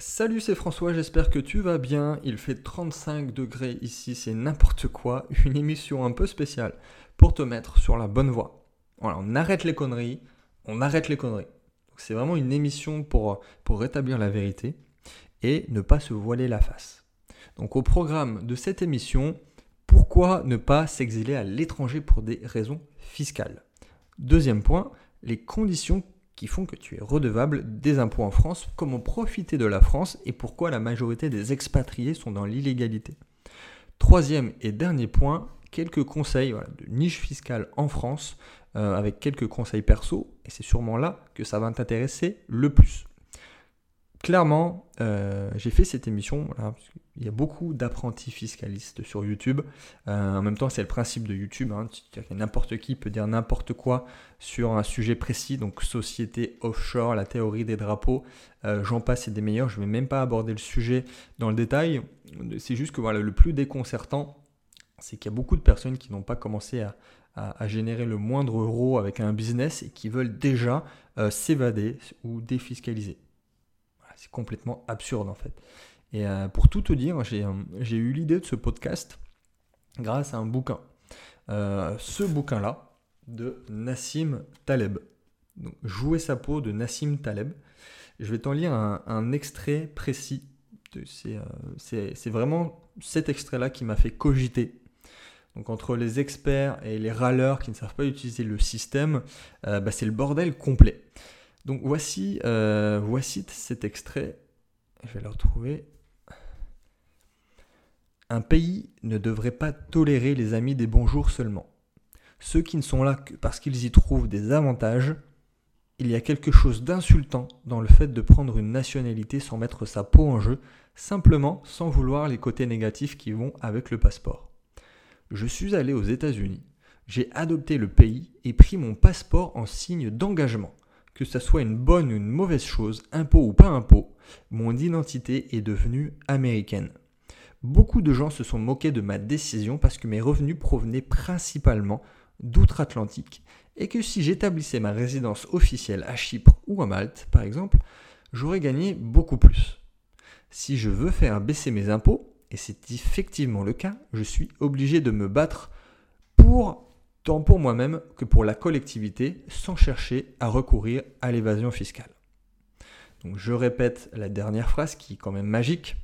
Salut, c'est François, j'espère que tu vas bien. Il fait 35 degrés ici, c'est n'importe quoi. Une émission un peu spéciale pour te mettre sur la bonne voie. Voilà, on arrête les conneries, on arrête les conneries. C'est vraiment une émission pour, pour rétablir la vérité et ne pas se voiler la face. Donc au programme de cette émission, pourquoi ne pas s'exiler à l'étranger pour des raisons fiscales? Deuxième point, les conditions qui font que tu es redevable des impôts en France, comment profiter de la France et pourquoi la majorité des expatriés sont dans l'illégalité? Troisième et dernier point, quelques conseils de niche fiscale en France, euh, avec quelques conseils perso, et c'est sûrement là que ça va t'intéresser le plus clairement, euh, j'ai fait cette émission. il y a beaucoup d'apprentis fiscalistes sur YouTube. Euh, en même temps, c'est le principe de YouTube. Hein, n'importe qui peut dire n'importe quoi sur un sujet précis. Donc, société offshore, la théorie des drapeaux, euh, j'en passe et des meilleurs. Je ne vais même pas aborder le sujet dans le détail. C'est juste que voilà, le plus déconcertant, c'est qu'il y a beaucoup de personnes qui n'ont pas commencé à, générer le moindre euro avec un business et qui veulent déjà s'évader ou défiscaliser. C'est complètement absurde en fait. Et euh, pour tout te dire, euh, j'ai eu l'idée de ce podcast grâce à un bouquin. Euh, ce bouquin-là, de Nassim Taleb. Jouer sa peau de Nassim Taleb. Je vais t'en lire un, extrait précis. C'est vraiment cet extrait-là qui m'a fait cogiter. Donc entre les experts et les râleurs qui ne savent pas utiliser le système, bah, c'est le bordel complet. Donc voici, euh, voici cet extrait. Je vais le retrouver. Un pays ne devrait pas tolérer les amis des bonjours seulement. Ceux qui ne sont là que parce qu'ils y trouvent des avantages, il y a quelque chose d'insultant dans le fait de prendre une nationalité sans mettre sa peau en jeu, simplement sans vouloir les côtés négatifs qui vont avec le passeport. Je suis allé aux États-Unis, j'ai adopté le pays et pris mon passeport en signe d'engagement que ça soit une bonne ou une mauvaise chose, impôt ou pas impôt, mon identité est devenue américaine. Beaucoup de gens se sont moqués de ma décision parce que mes revenus provenaient principalement d'outre-Atlantique et que si j'établissais ma résidence officielle à Chypre ou à Malte, par exemple, j'aurais gagné beaucoup plus. Si je veux faire baisser mes impôts, et c'est effectivement le cas, je suis obligé de me battre pour tant pour moi-même que pour la collectivité, sans chercher à recourir à l'évasion fiscale. Je répète la dernière phrase qui est quand même magique.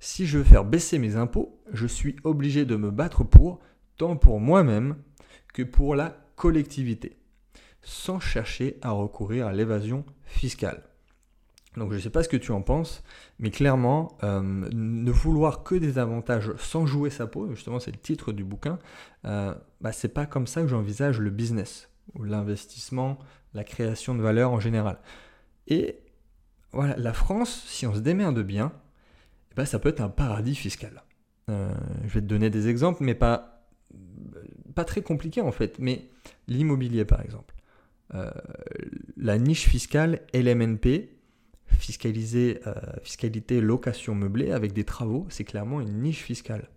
Si je veux faire baisser mes impôts, je suis obligé de me battre pour, tant pour moi-même que pour la collectivité, sans chercher à recourir à l'évasion fiscale. Donc je ne sais pas ce que tu en penses, mais clairement, euh, ne vouloir que des avantages sans jouer sa peau, justement c'est le titre du bouquin, euh, bah, c'est pas comme ça que j'envisage le business, ou l'investissement, la création de valeur en général. Et voilà, la France, si on se démerde bien, eh ben, ça peut être un paradis fiscal. Euh, je vais te donner des exemples, mais pas, pas très compliqués en fait, mais l'immobilier par exemple. Euh, la niche fiscale LMNP, fiscaliser, euh, fiscalité location meublée avec des travaux, c'est clairement une niche fiscale.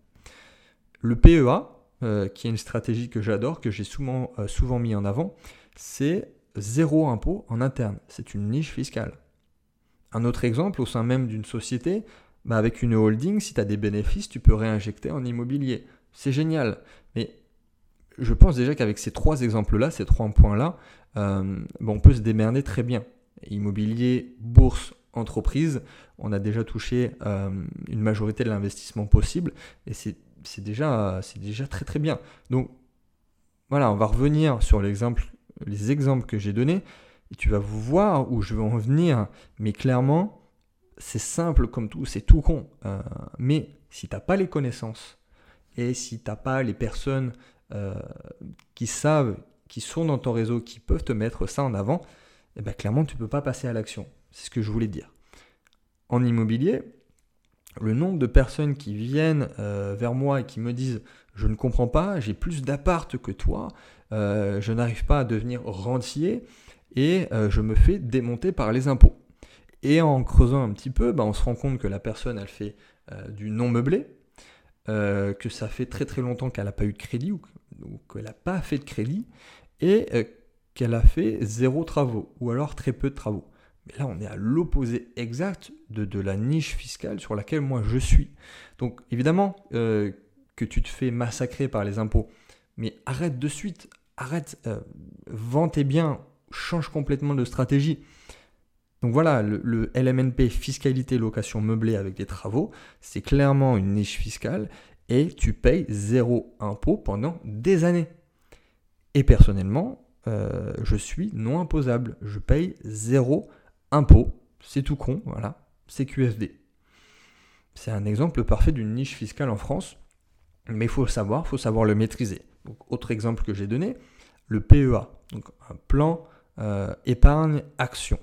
Le PEA, euh, qui est une stratégie que j'adore, que j'ai souvent, euh, souvent mis en avant, c'est zéro impôt en interne. C'est une niche fiscale. Un autre exemple, au sein même d'une société, bah avec une holding, si tu as des bénéfices, tu peux réinjecter en immobilier. C'est génial. Mais je pense déjà qu'avec ces trois exemples-là, ces trois points-là, on peut se démerder très bien immobilier, bourse, entreprise, on a déjà touché euh, une majorité de l'investissement possible et c'est déjà, très très bien. Donc voilà, on va revenir sur les exemples que j'ai donnés et tu vas voir où je veux en venir, mais clairement, c'est simple comme tout, c'est tout con. Euh, mais si tu n'as pas les connaissances et si tu n'as pas les personnes euh, qui savent, qui sont dans ton réseau, qui peuvent te mettre ça en avant, eh ben, clairement, tu ne peux pas passer à l'action. C'est ce que je voulais dire. En immobilier, le nombre de personnes qui viennent euh, vers moi et qui me disent je ne comprends pas, j'ai plus d'appart que toi, euh, je n'arrive pas à devenir rentier et euh, je me fais démonter par les impôts. Et en creusant un petit peu, ben, on se rend compte que la personne, elle fait du non meublé, que ça fait très très longtemps qu'elle n'a pas eu de crédit ou, qu'elle n'a pas fait de crédit, et qu'elle a fait zéro travaux ou alors très peu de travaux. Mais là, on est à l'opposé exact de, la niche fiscale sur laquelle moi je suis. Donc évidemment euh, que tu te fais massacrer par les impôts, mais arrête de suite, arrête, euh, vends tes biens, change complètement de stratégie. Donc voilà, le, LMNP, fiscalité location meublée avec des travaux, c'est clairement une niche fiscale et tu payes zéro impôt pendant des années. Et personnellement, euh, je suis non imposable. Je paye zéro impôt. C'est tout con, voilà. C'est QFD. C'est un exemple parfait d'une niche fiscale en France. Mais il faut le savoir, faut savoir le maîtriser. autre exemple que j'ai donné, le PEA, donc un plan euh, épargne action.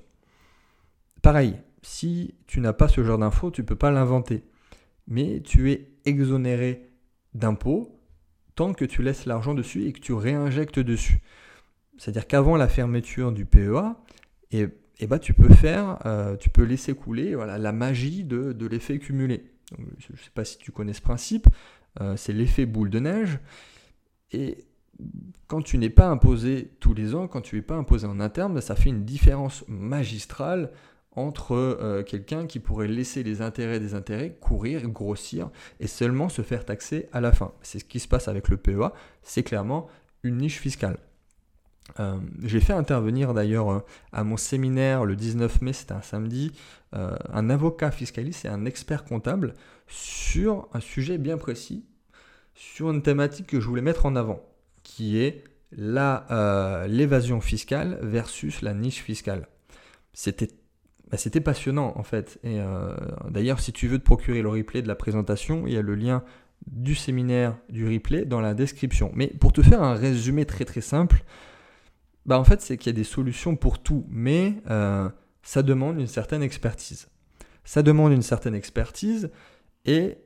Pareil, si tu n'as pas ce genre d'infos, tu ne peux pas l'inventer. Mais tu es exonéré d'impôts tant que tu laisses l'argent dessus et que tu réinjectes dessus. C'est-à-dire qu'avant la fermeture du PEA, et, eh, eh ben, tu peux faire, euh, tu peux laisser couler voilà, la magie de, l'effet cumulé. je ne sais pas si tu connais ce principe, euh, c'est l'effet boule de neige. Et quand tu n'es pas imposé tous les ans, quand tu n'es pas imposé en interne, ça fait une différence magistrale entre euh, quelqu'un qui pourrait laisser les intérêts des intérêts courir, grossir et seulement se faire taxer à la fin. C'est ce qui se passe avec le PEA, c'est clairement une niche fiscale. Euh, j'ai fait intervenir d'ailleurs euh, à mon séminaire le 19 mai, c'était un samedi, euh, un avocat fiscaliste et un expert comptable sur un sujet bien précis, sur une thématique que je voulais mettre en avant, qui est l'évasion fiscale versus la niche fiscale. C'était bah, c'était passionnant en fait. Et d'ailleurs, si tu veux te procurer le replay de la présentation, il y a le lien du séminaire du replay dans la description. Mais pour te faire un résumé très très simple, bah en fait, c'est qu'il y a des solutions pour tout, mais euh, ça demande une certaine expertise. Ça demande une certaine expertise et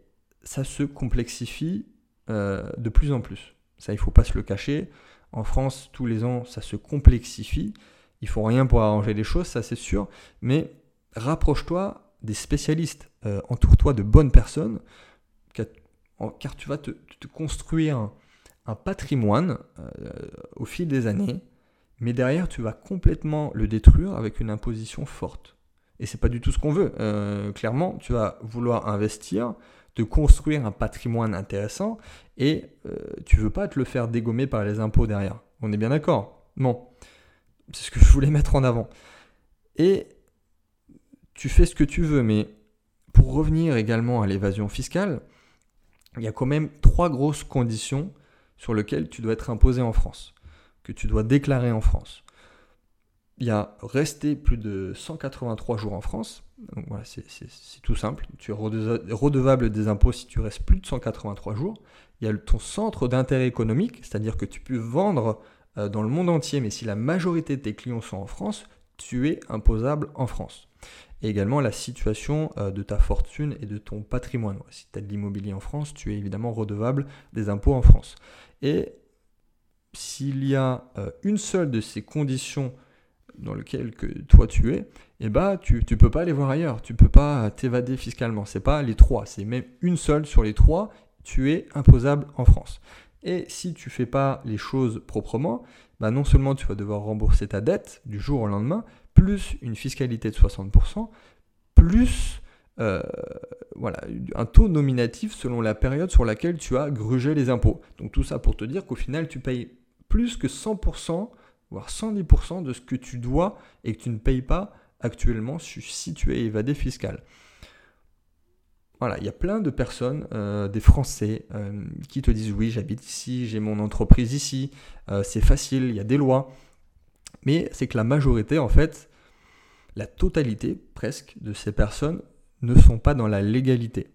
ça se complexifie euh, de plus en plus. Ça, il ne faut pas se le cacher. En France, tous les ans, ça se complexifie. Il faut rien pour arranger les choses, ça c'est sûr. Mais rapproche-toi des spécialistes. Euh, entoure-toi de bonnes personnes, car tu vas te, construire un, patrimoine au fil des années mais derrière, tu vas complètement le détruire avec une imposition forte. Et c'est pas du tout ce qu'on veut. Euh, clairement, tu vas vouloir investir, te construire un patrimoine intéressant, et euh, tu veux pas te le faire dégommer par les impôts derrière. On est bien d'accord? Bon, c'est ce que je voulais mettre en avant. Et tu fais ce que tu veux, mais pour revenir également à l'évasion fiscale, il y a quand même trois grosses conditions sur lesquelles tu dois être imposé en France tu dois déclarer en France. Il y a rester plus de 183 jours en France. C'est tout simple. Tu es redevable des impôts si tu restes plus de 183 jours. Il y a ton centre d'intérêt économique, c'est-à-dire que tu peux vendre euh, dans le monde entier, mais si la majorité de tes clients sont en France, tu es imposable en France. Et également la situation euh, de ta fortune et de ton patrimoine. Si tu as de l'immobilier en France, tu es évidemment redevable des impôts en France. Et s'il y a euh, une seule de ces conditions dans lesquelles que toi tu es, eh ben, tu ne peux pas aller voir ailleurs, tu ne peux pas t'évader fiscalement. Ce n'est pas les trois, c'est même une seule sur les trois, tu es imposable en France. Et si tu fais pas les choses proprement, bah non seulement tu vas devoir rembourser ta dette du jour au lendemain, plus une fiscalité de 60%, plus euh, voilà, un taux nominatif selon la période sur laquelle tu as grugé les impôts. Donc tout ça pour te dire qu'au final tu payes plus que 100%, voire 110% de ce que tu dois et que tu ne payes pas actuellement si tu es évadé fiscal. Voilà, il y a plein de personnes, euh, des Français, euh, qui te disent oui, j'habite ici, j'ai mon entreprise ici, c'est facile, il y a des lois. Mais c'est que la majorité, en fait, la totalité presque de ces personnes ne sont pas dans la légalité.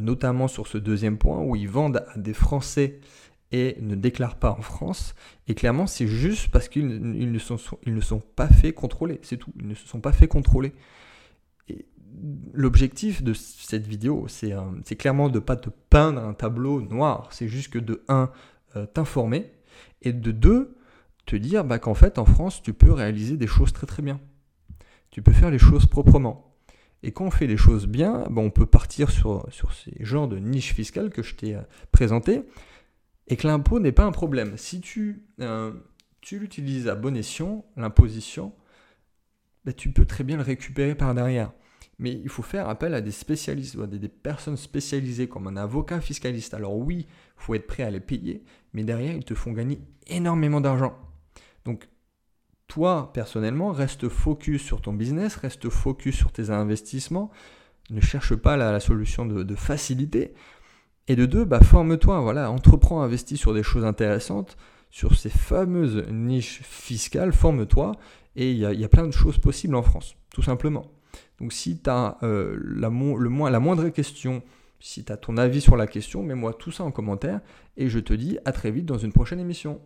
notamment sur ce deuxième point où ils vendent à des Français et ne déclarent pas en France. Et clairement, c'est juste parce qu'ils ne, sont, ils ne sont pas fait contrôler. C'est tout. Ils ne se sont pas fait contrôler. L'objectif de cette vidéo, c'est clairement de ne pas te peindre un tableau noir. C'est juste que de 1, euh, t'informer. Et de 2, te dire bah, qu'en fait, en France, tu peux réaliser des choses très très bien. Tu peux faire les choses proprement. Et quand on fait les choses bien, bah, on peut partir sur, sur ces genres de niches fiscales que je t'ai euh, présentées et que l'impôt n'est pas un problème. Si tu, euh, tu l'utilises à bon escient, l'imposition, bah, tu peux très bien le récupérer par derrière. Mais il faut faire appel à des spécialistes, à des, personnes spécialisées comme un avocat fiscaliste. Alors oui, il faut être prêt à les payer, mais derrière, ils te font gagner énormément d'argent. Donc, toi, personnellement, reste focus sur ton business, reste focus sur tes investissements. Ne cherche pas la, solution de, facilité. Et de deux, bah, forme-toi, voilà, entreprends, investis sur des choses intéressantes, sur ces fameuses niches fiscales, forme-toi. Et il y, a plein de choses possibles en France, tout simplement. Donc si tu as euh, la moindre question, si tu as ton avis sur la question, mets-moi tout ça en commentaire et je te dis à très vite dans une prochaine émission.